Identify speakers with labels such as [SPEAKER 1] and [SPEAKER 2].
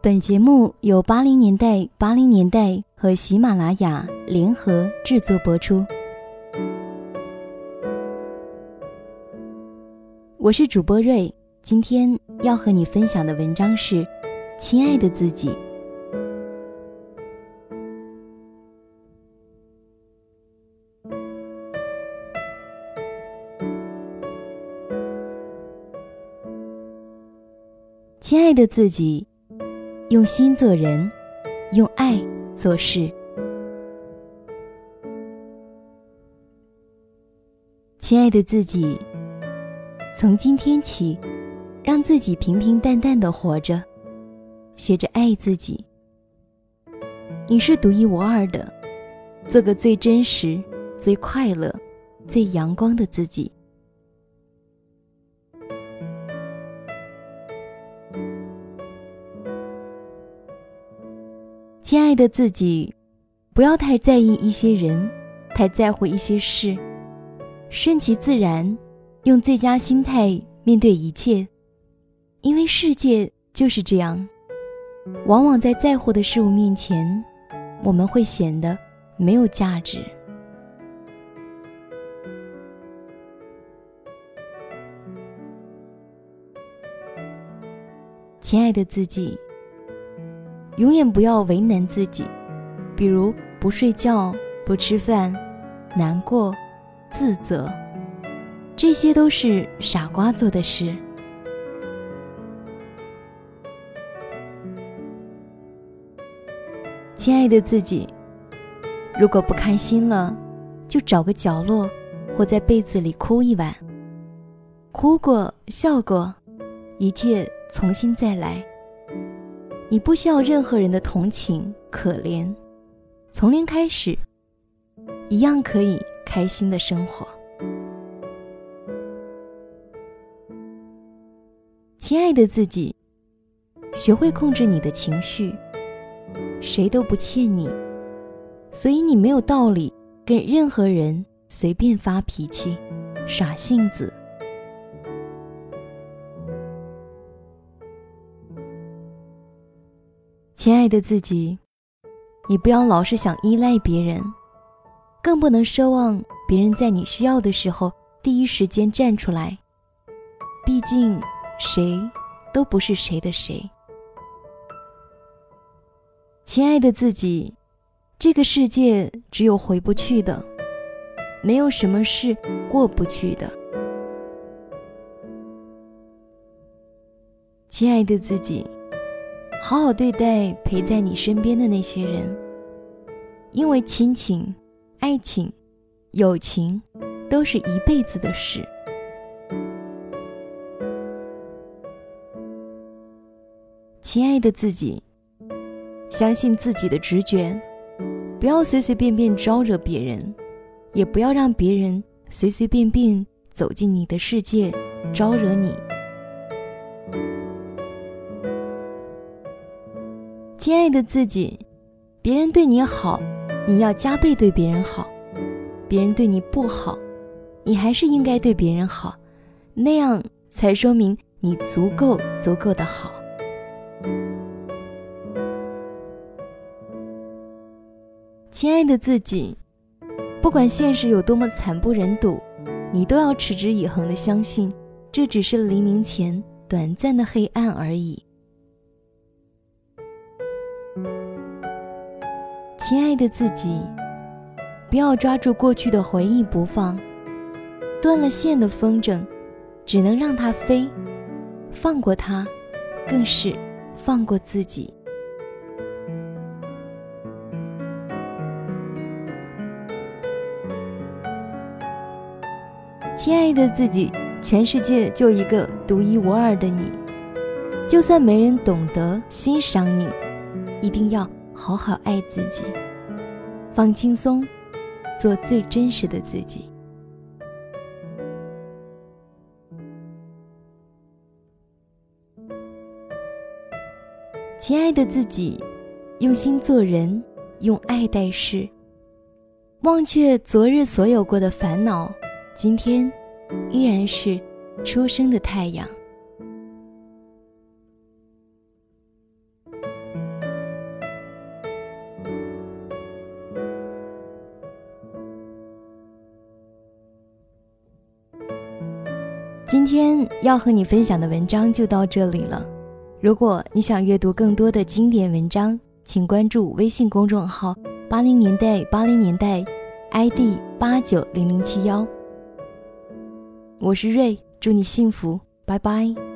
[SPEAKER 1] 本节目由八零年代八零年代和喜马拉雅联合制作播出。我是主播瑞，今天要和你分享的文章是《亲爱的自己》。亲爱的自己，用心做人，用爱做事。亲爱的自己，从今天起，让自己平平淡淡的活着，学着爱自己。你是独一无二的，做个最真实、最快乐、最阳光的自己。亲爱的自己，不要太在意一些人，太在乎一些事，顺其自然，用最佳心态面对一切。因为世界就是这样，往往在在乎的事物面前，我们会显得没有价值。亲爱的自己。永远不要为难自己，比如不睡觉、不吃饭、难过、自责，这些都是傻瓜做的事。亲爱的自己，如果不开心了，就找个角落，或在被子里哭一晚。哭过，笑过，一切重新再来。你不需要任何人的同情、可怜，从零开始，一样可以开心的生活。亲爱的自己，学会控制你的情绪。谁都不欠你，所以你没有道理跟任何人随便发脾气、耍性子。亲爱的自己，你不要老是想依赖别人，更不能奢望别人在你需要的时候第一时间站出来。毕竟，谁都不是谁的谁。亲爱的自己，这个世界只有回不去的，没有什么是过不去的。亲爱的自己。好好对待陪在你身边的那些人，因为亲情、爱情、友情都是一辈子的事。亲爱的自己，相信自己的直觉，不要随随便便招惹别人，也不要让别人随随便便走进你的世界，招惹你。亲爱的自己，别人对你好，你要加倍对别人好；别人对你不好，你还是应该对别人好，那样才说明你足够足够的好。亲爱的自己，不管现实有多么惨不忍睹，你都要持之以恒的相信，这只是黎明前短暂的黑暗而已。亲爱的自己，不要抓住过去的回忆不放，断了线的风筝，只能让它飞。放过它，更是放过自己。亲爱的自己，全世界就一个独一无二的你，就算没人懂得欣赏你，一定要。好好爱自己，放轻松，做最真实的自己。亲爱的自己，用心做人，用爱待事，忘却昨日所有过的烦恼，今天依然是初升的太阳。今天要和你分享的文章就到这里了。如果你想阅读更多的经典文章，请关注微信公众号“八零年代八零年代 ”，ID 八九零零七幺。我是瑞，祝你幸福，拜拜。